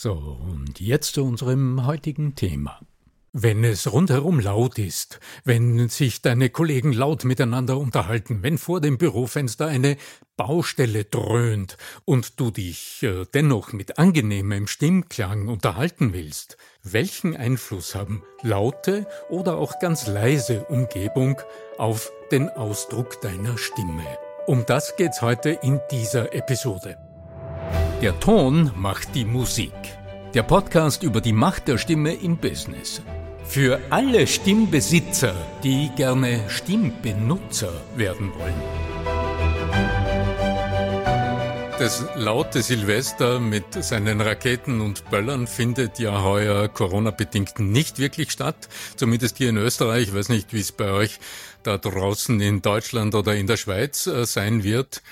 So, und jetzt zu unserem heutigen Thema. Wenn es rundherum laut ist, wenn sich deine Kollegen laut miteinander unterhalten, wenn vor dem Bürofenster eine Baustelle dröhnt und du dich äh, dennoch mit angenehmem Stimmklang unterhalten willst, welchen Einfluss haben laute oder auch ganz leise Umgebung auf den Ausdruck deiner Stimme? Um das geht's heute in dieser Episode. Der Ton macht die Musik. Der Podcast über die Macht der Stimme im Business. Für alle Stimmbesitzer, die gerne Stimmbenutzer werden wollen. Das laute Silvester mit seinen Raketen und Böllern findet ja heuer Corona-bedingt nicht wirklich statt. Zumindest hier in Österreich. Ich weiß nicht, wie es bei euch da draußen in Deutschland oder in der Schweiz äh, sein wird.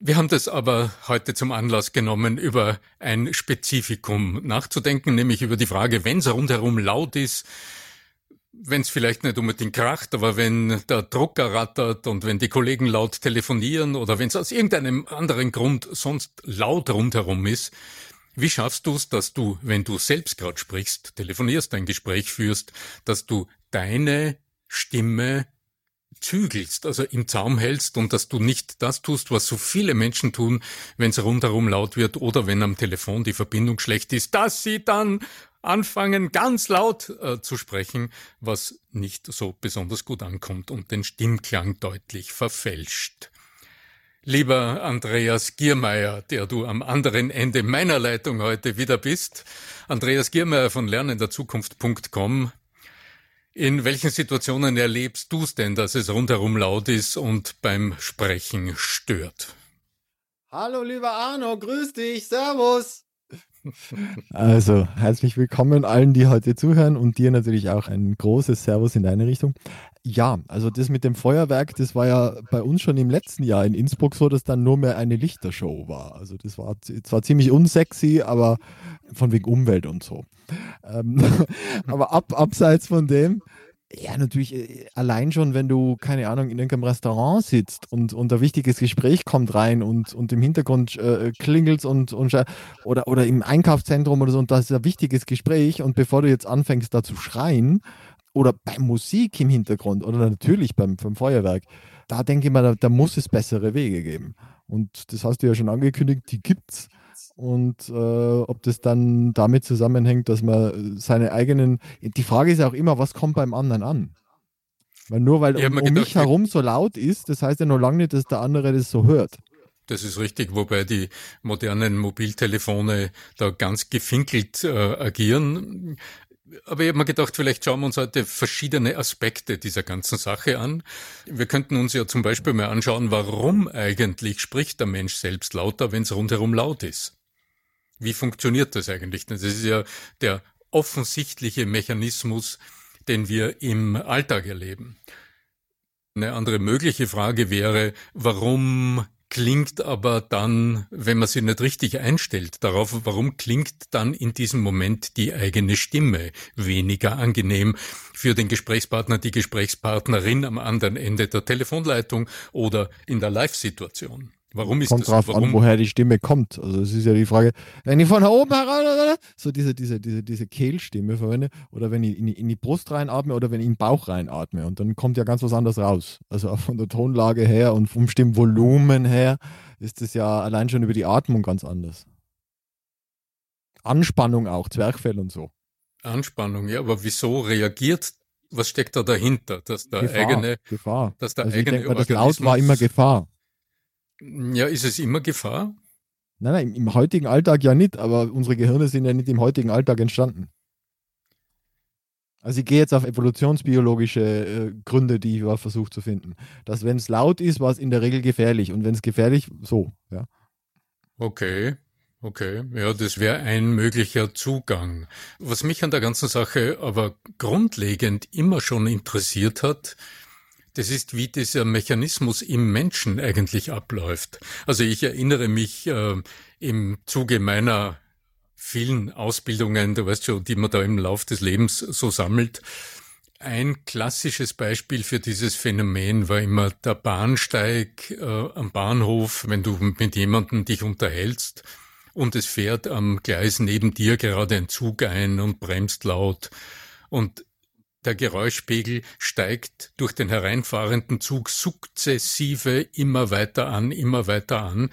Wir haben das aber heute zum Anlass genommen, über ein Spezifikum nachzudenken, nämlich über die Frage, wenn es rundherum laut ist, wenn es vielleicht nicht unbedingt kracht, aber wenn der Drucker rattert und wenn die Kollegen laut telefonieren oder wenn es aus irgendeinem anderen Grund sonst laut rundherum ist, wie schaffst du es, dass du, wenn du selbst gerade sprichst, telefonierst, ein Gespräch führst, dass du deine Stimme zügelst, also im Zaum hältst und dass du nicht das tust, was so viele Menschen tun, wenn es rundherum laut wird oder wenn am Telefon die Verbindung schlecht ist, dass sie dann anfangen, ganz laut äh, zu sprechen, was nicht so besonders gut ankommt und den Stimmklang deutlich verfälscht. Lieber Andreas Giermeier, der du am anderen Ende meiner Leitung heute wieder bist, Andreas Giermeier von lernenderzukunft.com, in welchen Situationen erlebst du es denn, dass es rundherum laut ist und beim Sprechen stört? Hallo, lieber Arno, grüß dich, Servus. Also, herzlich willkommen allen, die heute zuhören und dir natürlich auch ein großes Servus in deine Richtung. Ja, also das mit dem Feuerwerk, das war ja bei uns schon im letzten Jahr in Innsbruck so, dass dann nur mehr eine Lichtershow war. Also das war zwar ziemlich unsexy, aber von wegen Umwelt und so. Ähm, aber ab, abseits von dem, ja, natürlich, äh, allein schon, wenn du, keine Ahnung, in irgendeinem Restaurant sitzt und, und ein wichtiges Gespräch kommt rein und, und im Hintergrund äh, klingelt und, und oder, oder im Einkaufszentrum oder so und das ist ein wichtiges Gespräch und bevor du jetzt anfängst, da zu schreien oder bei Musik im Hintergrund oder natürlich beim, beim Feuerwerk, da denke ich mal, da, da muss es bessere Wege geben. Und das hast du ja schon angekündigt, die gibt's und äh, ob das dann damit zusammenhängt, dass man seine eigenen. Die Frage ist ja auch immer, was kommt beim anderen an? Weil nur weil um, um mich herum so laut ist, das heißt ja noch lange nicht, dass der andere das so hört. Das ist richtig, wobei die modernen Mobiltelefone da ganz gefinkelt äh, agieren. Aber ich habe mir gedacht, vielleicht schauen wir uns heute verschiedene Aspekte dieser ganzen Sache an. Wir könnten uns ja zum Beispiel mal anschauen, warum eigentlich spricht der Mensch selbst lauter, wenn es rundherum laut ist. Wie funktioniert das eigentlich? Das ist ja der offensichtliche Mechanismus, den wir im Alltag erleben. Eine andere mögliche Frage wäre, warum klingt aber dann, wenn man sie nicht richtig einstellt darauf, warum klingt dann in diesem Moment die eigene Stimme weniger angenehm für den Gesprächspartner, die Gesprächspartnerin am anderen Ende der Telefonleitung oder in der Live-Situation? Warum ist kommt das? Kommt drauf an, woher die Stimme kommt. Also es ist ja die Frage, wenn ich von oben heraus so diese, diese, diese, diese Kehlstimme verwende oder wenn ich in die, in die Brust reinatme oder wenn ich in den Bauch reinatme und dann kommt ja ganz was anderes raus. Also auch von der Tonlage her und vom Stimmvolumen her ist es ja allein schon über die Atmung ganz anders. Anspannung auch, Zwerchfell und so. Anspannung, ja, aber wieso reagiert, was steckt da dahinter? Dass der Gefahr, eigene, Gefahr. Dass der also eigene denke, das Laut war immer Gefahr. Ja, ist es immer Gefahr? Nein, nein, im, heutigen Alltag ja nicht, aber unsere Gehirne sind ja nicht im heutigen Alltag entstanden. Also ich gehe jetzt auf evolutionsbiologische äh, Gründe, die ich versucht zu finden. Dass wenn es laut ist, war es in der Regel gefährlich. Und wenn es gefährlich, so, ja. Okay. Okay, ja, das wäre ein möglicher Zugang. Was mich an der ganzen Sache aber grundlegend immer schon interessiert hat, das ist, wie dieser Mechanismus im Menschen eigentlich abläuft. Also ich erinnere mich äh, im Zuge meiner vielen Ausbildungen, du weißt schon, die man da im Lauf des Lebens so sammelt. Ein klassisches Beispiel für dieses Phänomen war immer der Bahnsteig äh, am Bahnhof, wenn du mit jemandem dich unterhältst und es fährt am Gleis neben dir gerade ein Zug ein und bremst laut und der Geräuschpegel steigt durch den hereinfahrenden Zug sukzessive immer weiter an, immer weiter an.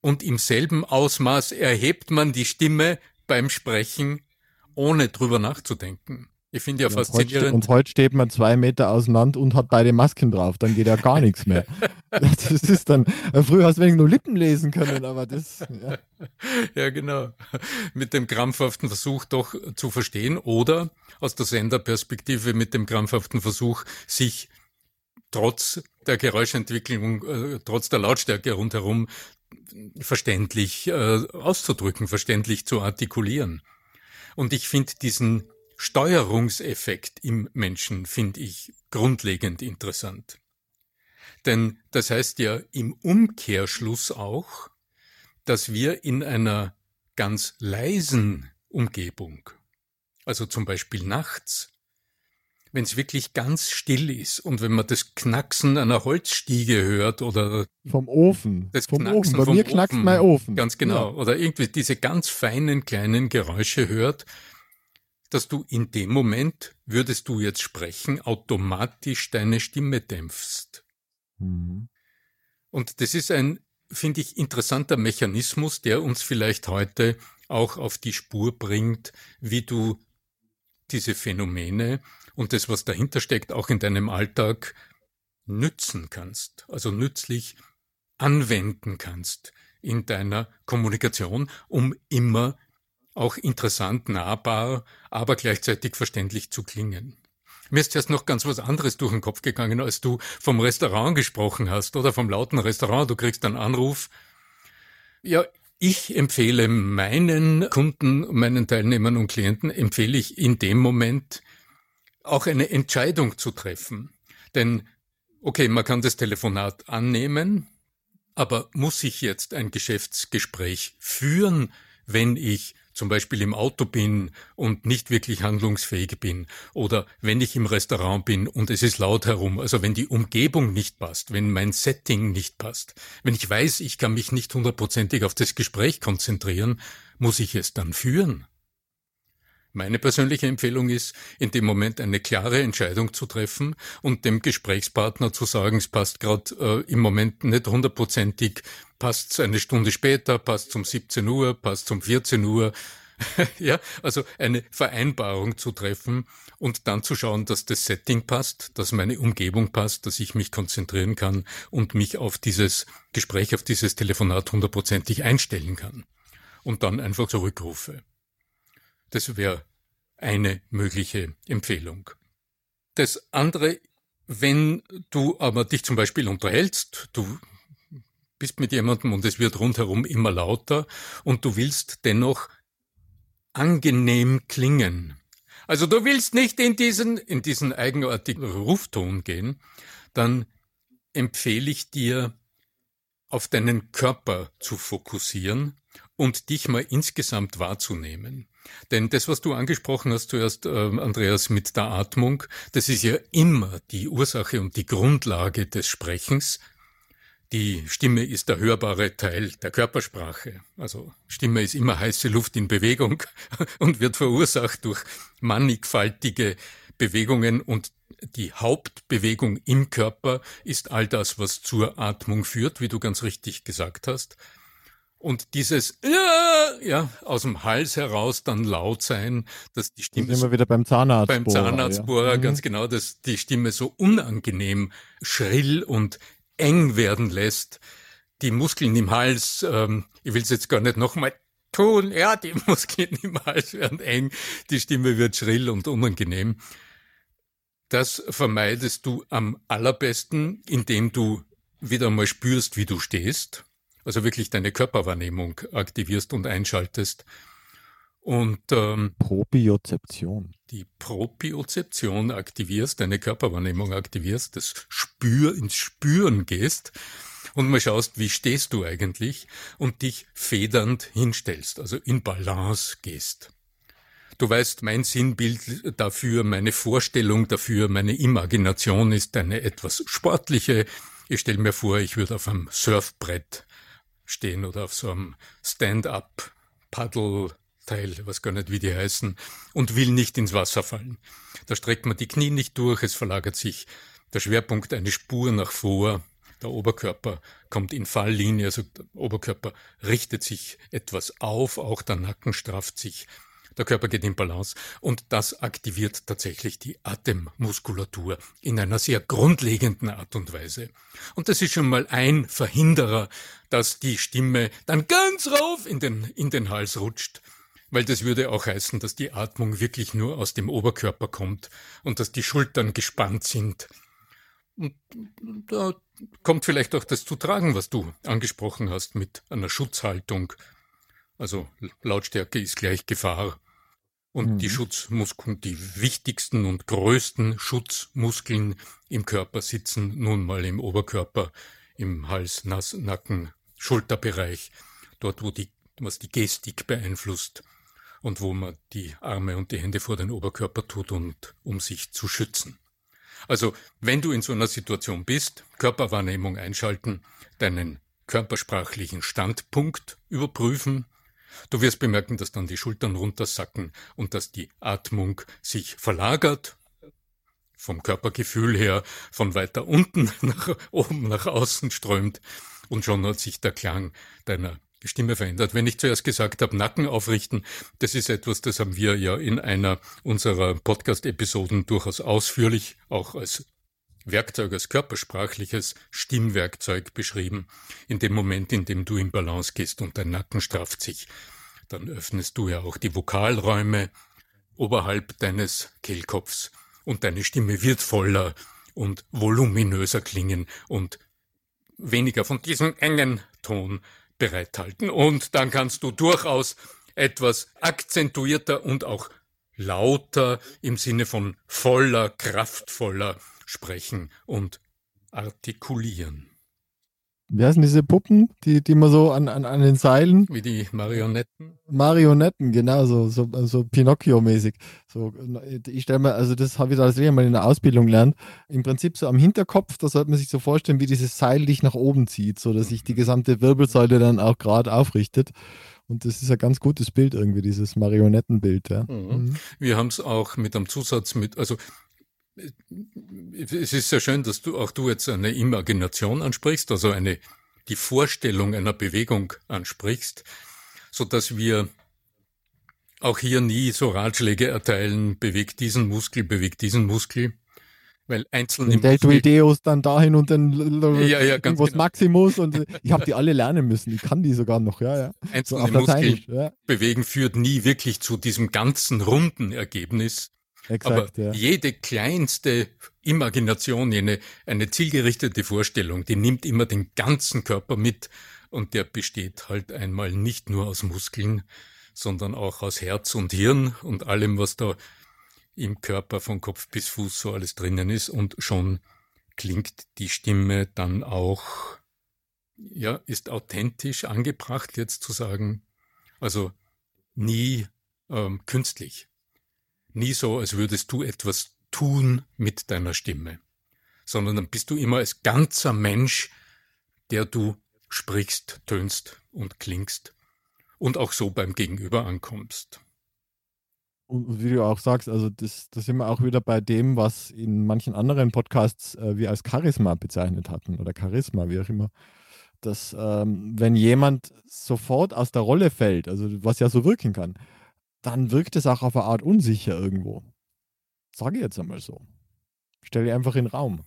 Und im selben Ausmaß erhebt man die Stimme beim Sprechen, ohne drüber nachzudenken. Ich finde ja, ja faszinierend. Und heute steht man zwei Meter auseinander und hat beide Masken drauf, dann geht ja gar nichts mehr. Das ist dann, früher hast du wenig nur Lippen lesen können, aber das. Ja. ja, genau. Mit dem krampfhaften Versuch doch zu verstehen oder aus der Senderperspektive mit dem krampfhaften Versuch, sich trotz der Geräuschentwicklung, äh, trotz der Lautstärke rundherum verständlich äh, auszudrücken, verständlich zu artikulieren. Und ich finde diesen Steuerungseffekt im Menschen finde ich grundlegend interessant. Denn das heißt ja im Umkehrschluss auch, dass wir in einer ganz leisen Umgebung, also zum Beispiel nachts, wenn es wirklich ganz still ist und wenn man das Knacksen einer Holzstiege hört oder vom Ofen, das vom Knacksen Ofen. Bei mir knackst mein Ofen. Ganz genau. Ja. Oder irgendwie diese ganz feinen kleinen Geräusche hört, dass du in dem Moment, würdest du jetzt sprechen, automatisch deine Stimme dämpfst. Mhm. Und das ist ein, finde ich, interessanter Mechanismus, der uns vielleicht heute auch auf die Spur bringt, wie du diese Phänomene und das, was dahinter steckt, auch in deinem Alltag nützen kannst, also nützlich anwenden kannst in deiner Kommunikation, um immer auch interessant, nahbar, aber gleichzeitig verständlich zu klingen. Mir ist erst noch ganz was anderes durch den Kopf gegangen, als du vom Restaurant gesprochen hast oder vom lauten Restaurant. Du kriegst einen Anruf. Ja, ich empfehle meinen Kunden, meinen Teilnehmern und Klienten, empfehle ich in dem Moment auch eine Entscheidung zu treffen. Denn, okay, man kann das Telefonat annehmen, aber muss ich jetzt ein Geschäftsgespräch führen, wenn ich zum Beispiel im Auto bin und nicht wirklich handlungsfähig bin oder wenn ich im Restaurant bin und es ist laut herum, also wenn die Umgebung nicht passt, wenn mein Setting nicht passt, wenn ich weiß, ich kann mich nicht hundertprozentig auf das Gespräch konzentrieren, muss ich es dann führen? Meine persönliche Empfehlung ist, in dem Moment eine klare Entscheidung zu treffen und dem Gesprächspartner zu sagen, es passt gerade äh, im Moment nicht hundertprozentig, passt eine Stunde später, passt um 17 Uhr, passt um 14 Uhr. ja, also eine Vereinbarung zu treffen und dann zu schauen, dass das Setting passt, dass meine Umgebung passt, dass ich mich konzentrieren kann und mich auf dieses Gespräch, auf dieses Telefonat hundertprozentig einstellen kann. Und dann einfach zurückrufe. Das wäre eine mögliche Empfehlung. Das andere, wenn du aber dich zum Beispiel unterhältst, du bist mit jemandem und es wird rundherum immer lauter und du willst dennoch angenehm klingen. Also du willst nicht in diesen, in diesen eigenartigen Rufton gehen, dann empfehle ich dir, auf deinen Körper zu fokussieren und dich mal insgesamt wahrzunehmen. Denn das, was du angesprochen hast zuerst, äh, Andreas, mit der Atmung, das ist ja immer die Ursache und die Grundlage des Sprechens. Die Stimme ist der hörbare Teil der Körpersprache. Also Stimme ist immer heiße Luft in Bewegung und wird verursacht durch mannigfaltige Bewegungen und die Hauptbewegung im Körper ist all das, was zur Atmung führt, wie du ganz richtig gesagt hast. Und dieses ja, ja aus dem Hals heraus dann laut sein, dass die Stimme immer wieder beim Zahnarzt beim Zahnarztbohrer ja. ganz mhm. genau, dass die Stimme so unangenehm schrill und eng werden lässt. Die Muskeln im Hals, ähm, ich will es jetzt gar nicht nochmal tun, ja, die Muskeln im Hals werden eng, die Stimme wird schrill und unangenehm. Das vermeidest du am allerbesten, indem du wieder mal spürst, wie du stehst, also wirklich deine Körperwahrnehmung aktivierst und einschaltest. Und ähm, Propriozeption. Die Propriozeption aktivierst, deine Körperwahrnehmung aktivierst, das Spür ins Spüren gehst und mal schaust, wie stehst du eigentlich und dich federnd hinstellst, also in Balance gehst. Du weißt, mein Sinnbild dafür, meine Vorstellung dafür, meine Imagination ist eine etwas sportliche. Ich stelle mir vor, ich würde auf einem Surfbrett stehen oder auf so einem Stand-up Paddle-Teil, was gar nicht wie die heißen, und will nicht ins Wasser fallen. Da streckt man die Knie nicht durch, es verlagert sich der Schwerpunkt eine Spur nach vor, der Oberkörper kommt in Falllinie, also der Oberkörper richtet sich etwas auf, auch der Nacken strafft sich der Körper geht in Balance und das aktiviert tatsächlich die Atemmuskulatur in einer sehr grundlegenden Art und Weise. Und das ist schon mal ein Verhinderer, dass die Stimme dann ganz rauf in den, in den Hals rutscht. Weil das würde auch heißen, dass die Atmung wirklich nur aus dem Oberkörper kommt und dass die Schultern gespannt sind. Und da kommt vielleicht auch das zu tragen, was du angesprochen hast mit einer Schutzhaltung. Also Lautstärke ist gleich Gefahr. Und mhm. die Schutzmuskeln, die wichtigsten und größten Schutzmuskeln im Körper sitzen nun mal im Oberkörper, im Hals, Nass, Nacken, Schulterbereich, dort wo die, was die Gestik beeinflusst und wo man die Arme und die Hände vor den Oberkörper tut und um sich zu schützen. Also, wenn du in so einer Situation bist, Körperwahrnehmung einschalten, deinen körpersprachlichen Standpunkt überprüfen, Du wirst bemerken, dass dann die Schultern runtersacken und dass die Atmung sich verlagert, vom Körpergefühl her von weiter unten nach oben nach außen strömt und schon hat sich der Klang deiner Stimme verändert. Wenn ich zuerst gesagt habe, Nacken aufrichten, das ist etwas, das haben wir ja in einer unserer Podcast-Episoden durchaus ausführlich auch als Werkzeug, als körpersprachliches Stimmwerkzeug beschrieben. In dem Moment, in dem du in Balance gehst und dein Nacken strafft sich, dann öffnest du ja auch die Vokalräume oberhalb deines Kehlkopfs und deine Stimme wird voller und voluminöser klingen und weniger von diesem engen Ton bereithalten. Und dann kannst du durchaus etwas akzentuierter und auch lauter im Sinne von voller, kraftvoller sprechen und artikulieren. Wie heißen diese Puppen, die, die man so an, an, an den Seilen? Wie die Marionetten? Marionetten, genau, so, so, so Pinocchio-mäßig. So, ich stelle mir, also das habe ich da mal in der Ausbildung gelernt. Im Prinzip so am Hinterkopf, da sollte man sich so vorstellen, wie dieses Seil dich nach oben zieht, so dass sich die gesamte Wirbelsäule dann auch gerade aufrichtet. Und das ist ein ganz gutes Bild irgendwie, dieses Marionettenbild. Ja. Mhm. Mhm. Wir haben es auch mit einem Zusatz mit, also es ist sehr schön, dass du auch du jetzt eine Imagination ansprichst, also eine die Vorstellung einer Bewegung ansprichst, so dass wir auch hier nie so Ratschläge erteilen, bewegt diesen Muskel, bewegt diesen Muskel, weil einzelne Deltoideus dann dahin und dann ja, ja, ganz genau. Maximus und ich habe die alle lernen müssen. Ich kann die sogar noch, ja, ja. Einzelne so Muskel ja. bewegen führt nie wirklich zu diesem ganzen runden Ergebnis, Exakt, Aber ja. jede kleinste Imagination, eine, eine zielgerichtete Vorstellung, die nimmt immer den ganzen Körper mit und der besteht halt einmal nicht nur aus Muskeln, sondern auch aus Herz und Hirn und allem, was da im Körper von Kopf bis Fuß so alles drinnen ist und schon klingt die Stimme dann auch, ja, ist authentisch angebracht jetzt zu sagen, also nie ähm, künstlich nie so, als würdest du etwas tun mit deiner Stimme, sondern dann bist du immer als ganzer Mensch der du sprichst, tönst und klingst und auch so beim Gegenüber ankommst. Und wie du auch sagst, also das, das sind wir auch wieder bei dem, was in manchen anderen Podcasts äh, wir als Charisma bezeichnet hatten oder Charisma, wie auch immer. Dass ähm, wenn jemand sofort aus der Rolle fällt, also was ja so wirken kann, dann wirkt es auch auf eine Art unsicher irgendwo. Sage ich jetzt einmal so. Stelle einfach in den Raum.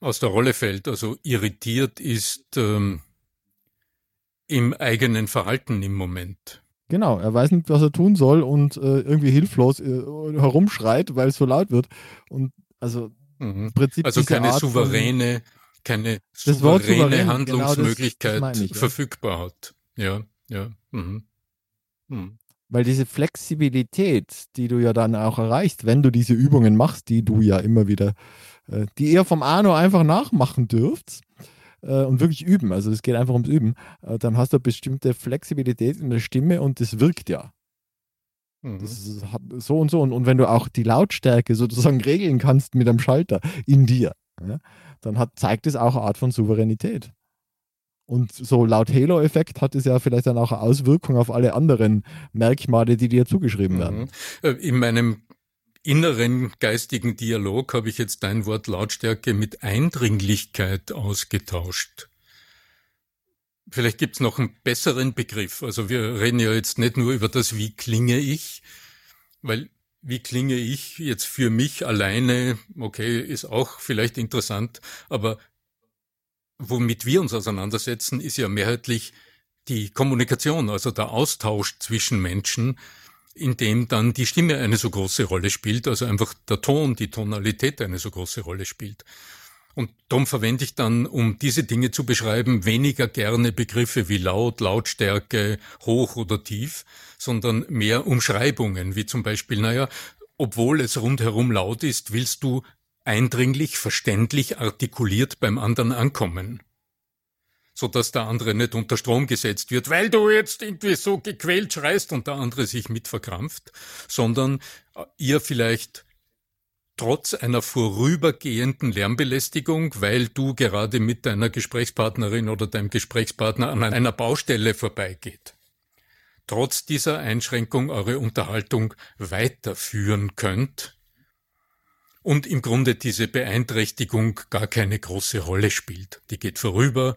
Aus der Rolle fällt, also irritiert ist ähm, im eigenen Verhalten im Moment. Genau, er weiß nicht, was er tun soll und äh, irgendwie hilflos äh, herumschreit, weil es so laut wird. Und also mhm. im Prinzip also keine Art souveräne, von, keine souveräne souverän, Handlungsmöglichkeit genau das, das ich, verfügbar ja. hat. Ja, ja. Mhm. Mhm. Weil diese Flexibilität, die du ja dann auch erreichst, wenn du diese Übungen machst, die du ja immer wieder, äh, die ihr vom Arno einfach nachmachen dürft, äh, und wirklich üben, also es geht einfach ums Üben, äh, dann hast du eine bestimmte Flexibilität in der Stimme und das wirkt ja. Mhm. Das ist so und so. Und, und wenn du auch die Lautstärke sozusagen regeln kannst mit einem Schalter in dir, ja, dann hat, zeigt es auch eine Art von Souveränität. Und so laut Halo-Effekt hat es ja vielleicht dann auch eine Auswirkung auf alle anderen Merkmale, die dir zugeschrieben werden. Mhm. Äh, in meinem inneren geistigen Dialog habe ich jetzt dein Wort Lautstärke mit Eindringlichkeit ausgetauscht. Vielleicht gibt's noch einen besseren Begriff. Also wir reden ja jetzt nicht nur über das, wie klinge ich, weil wie klinge ich jetzt für mich alleine, okay, ist auch vielleicht interessant, aber womit wir uns auseinandersetzen, ist ja mehrheitlich die Kommunikation, also der Austausch zwischen Menschen, in dem dann die Stimme eine so große Rolle spielt, also einfach der Ton, die Tonalität eine so große Rolle spielt. Und darum verwende ich dann, um diese Dinge zu beschreiben, weniger gerne Begriffe wie laut, Lautstärke, hoch oder tief, sondern mehr Umschreibungen, wie zum Beispiel, naja, obwohl es rundherum laut ist, willst du eindringlich, verständlich, artikuliert beim anderen ankommen so dass der andere nicht unter Strom gesetzt wird, weil du jetzt irgendwie so gequält schreist und der andere sich mit verkrampft, sondern äh, ihr vielleicht trotz einer vorübergehenden Lärmbelästigung, weil du gerade mit deiner Gesprächspartnerin oder deinem Gesprächspartner an einer Baustelle vorbeigeht. Trotz dieser Einschränkung eure Unterhaltung weiterführen könnt und im Grunde diese Beeinträchtigung gar keine große Rolle spielt. Die geht vorüber,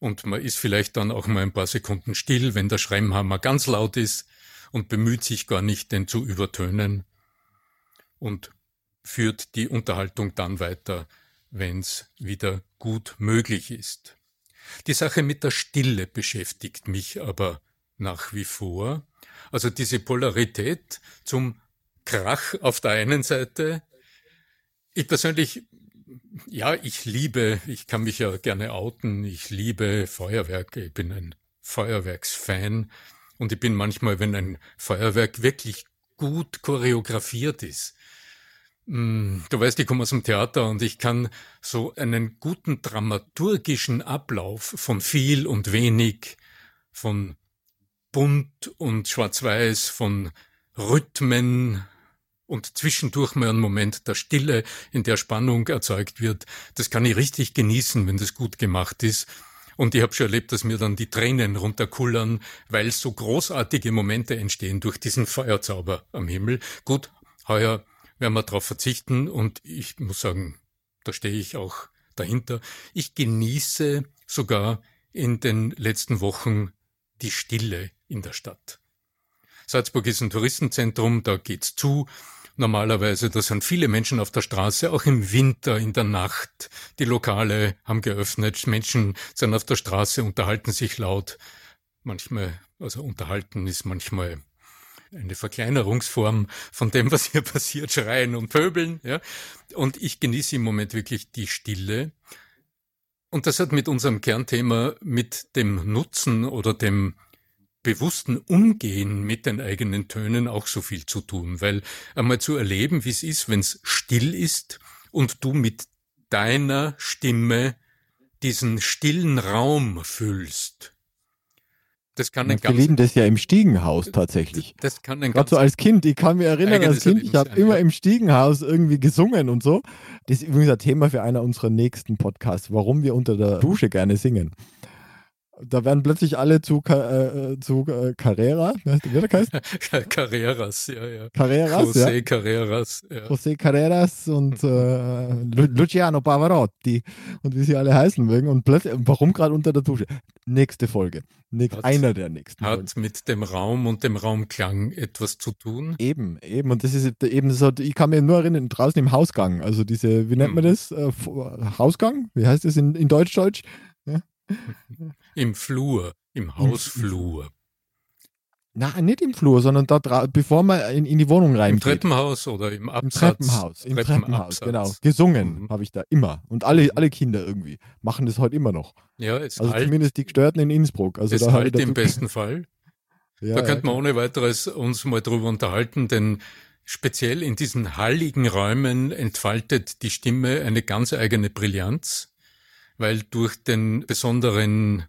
und man ist vielleicht dann auch mal ein paar Sekunden still, wenn der Schremmhammer ganz laut ist und bemüht sich gar nicht, den zu übertönen und führt die Unterhaltung dann weiter, wenn's wieder gut möglich ist. Die Sache mit der Stille beschäftigt mich aber nach wie vor. Also diese Polarität zum Krach auf der einen Seite. Ich persönlich ja, ich liebe, ich kann mich ja gerne outen, ich liebe Feuerwerke, ich bin ein Feuerwerksfan. Und ich bin manchmal, wenn ein Feuerwerk wirklich gut choreografiert ist, hm, Du weißt, ich komme aus dem Theater und ich kann so einen guten dramaturgischen Ablauf von viel und wenig, von bunt und schwarz-weiß, von Rhythmen, und zwischendurch mal einen Moment der Stille, in der Spannung erzeugt wird. Das kann ich richtig genießen, wenn das gut gemacht ist. Und ich habe schon erlebt, dass mir dann die Tränen runterkullern, weil so großartige Momente entstehen durch diesen Feuerzauber am Himmel. Gut, heuer werden wir darauf verzichten und ich muss sagen, da stehe ich auch dahinter. Ich genieße sogar in den letzten Wochen die Stille in der Stadt. Salzburg ist ein Touristenzentrum, da geht's zu normalerweise. Da sind viele Menschen auf der Straße, auch im Winter, in der Nacht. Die Lokale haben geöffnet, Menschen sind auf der Straße, unterhalten sich laut. Manchmal, also unterhalten ist manchmal eine Verkleinerungsform von dem, was hier passiert, schreien und pöbeln, ja. Und ich genieße im Moment wirklich die Stille. Und das hat mit unserem Kernthema, mit dem Nutzen oder dem bewussten Umgehen mit den eigenen Tönen auch so viel zu tun, weil einmal zu erleben, wie es ist, wenn es still ist und du mit deiner Stimme diesen stillen Raum fühlst. Das kann ein Wir leben das ja im Stiegenhaus tatsächlich. Das kann ein Gerade so als Kind, ich kann mich erinnern, als Kind, ich habe immer ja. im Stiegenhaus irgendwie gesungen und so. Das ist übrigens ein Thema für einer unserer nächsten Podcasts, warum wir unter der Dusche gerne singen. Da werden plötzlich alle zu, Ka- äh, zu äh, Carrera, wie heißt- wie er heißt? Carreras, ja, ja. Carreras, José ja. Carreras, ja. José Carreras und äh, Lu- Luciano Pavarotti und wie sie alle heißen mögen. Und plötzlich, warum gerade unter der Dusche? Nächste Folge. Nächst, Hat- einer der nächsten Folgen. Hat mit dem Raum und dem Raumklang etwas zu tun. Eben, eben. Und das ist eben so, ich kann mich nur erinnern, draußen im Hausgang, also diese, wie nennt man Mhm. das? Äh, F- Hausgang? Wie heißt das in, in Deutsch-Deutsch? Im Flur, im Hausflur. Nein, nicht im Flur, sondern da bevor man in, in die Wohnung Im reingeht. Treppenhaus oder im Im Absatz. Treppenhaus, im Treppenhaus, genau. Gesungen Mhm. habe ich da immer. Und alle, alle Kinder irgendwie machen das heute immer noch. Ja, es Also halt, zumindest die Gestörten in Innsbruck. Also es da halt im besten Fall. Ja, da könnte man ohne weiteres uns mal drüber unterhalten, denn speziell in diesen halligen Räumen entfaltet die Stimme eine ganz eigene Brillanz, weil durch den besonderen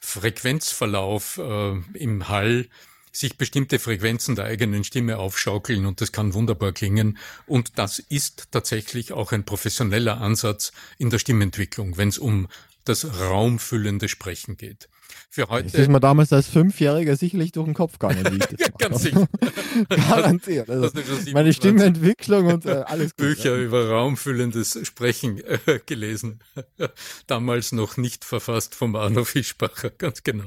Frequenzverlauf äh, im Hall sich bestimmte Frequenzen der eigenen Stimme aufschaukeln und das kann wunderbar klingen. Und das ist tatsächlich auch ein professioneller Ansatz in der Stimmentwicklung, wenn es um das raumfüllende Sprechen geht. Für Das ist heute mir damals als Fünfjähriger sicherlich durch den Kopf gegangen, wie ich das ganz sicher. Garantiert. Also meine 27 Stimmentwicklung und äh, alles gut. Bücher Ja. über raumfüllendes Sprechen äh, gelesen. Damals noch nicht verfasst vom Arno Fischbacher, ganz genau.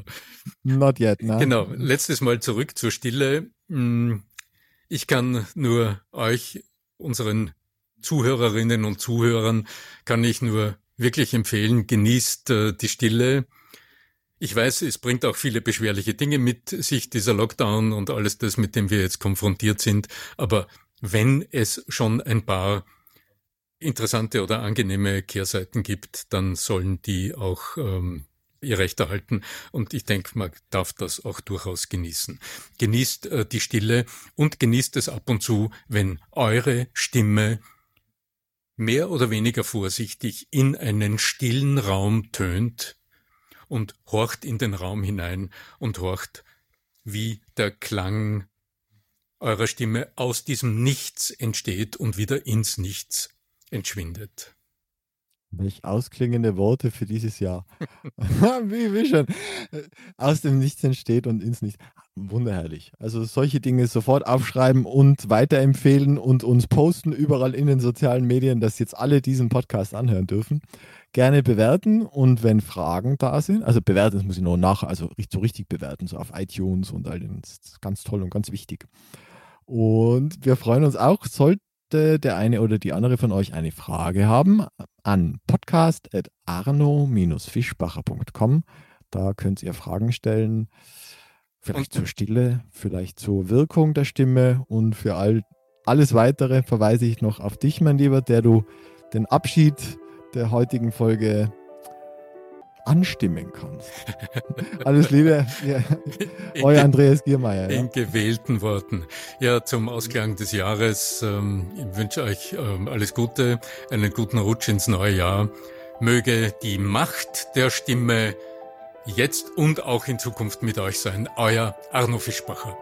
Not yet, ne? Genau, letztes Mal zurück zur Stille. Hm, Ich kann nur euch, unseren Zuhörerinnen und Zuhörern, kann ich nur wirklich empfehlen, genießt äh, die Stille. Ich weiß, es bringt auch viele beschwerliche Dinge mit sich, dieser Lockdown und alles das, mit dem wir jetzt konfrontiert sind. Aber wenn es schon ein paar interessante oder angenehme Kehrseiten gibt, dann sollen die auch ähm, ihr Recht erhalten. Und ich denke, man darf das auch durchaus genießen. Genießt äh, die Stille und genießt es ab und zu, wenn eure Stimme mehr oder weniger vorsichtig in einen stillen Raum tönt und horcht in den Raum hinein und horcht, wie der Klang eurer Stimme aus diesem Nichts entsteht und wieder ins Nichts entschwindet. Welch ausklingende Worte für dieses Jahr. wie, wie schön. Aus dem Nichts entsteht und ins Nichts. Wunderherrlich. Also solche Dinge sofort aufschreiben und weiterempfehlen und uns posten überall in den sozialen Medien, dass jetzt alle diesen Podcast anhören dürfen. Gerne bewerten und wenn Fragen da sind, also bewerten, das muss ich noch nach, also so richtig bewerten, so auf iTunes und all den, das ist ganz toll und ganz wichtig. Und wir freuen uns auch, sollte der eine oder die andere von euch eine Frage haben, an podcast.arno-fischbacher.com. Da könnt ihr Fragen stellen, vielleicht zur Stille, vielleicht zur Wirkung der Stimme und für all, alles weitere verweise ich noch auf dich, mein Lieber, der du den Abschied der heutigen Folge anstimmen kannst. Alles Liebe, ja, euer Andreas Giermeier. Ja. In gewählten Worten. Ja, zum Ausklang des Jahres. Ähm, ich wünsche euch ähm, alles Gute, einen guten Rutsch ins neue Jahr. Möge die Macht der Stimme jetzt und auch in Zukunft mit euch sein. Euer Arno Fischbacher.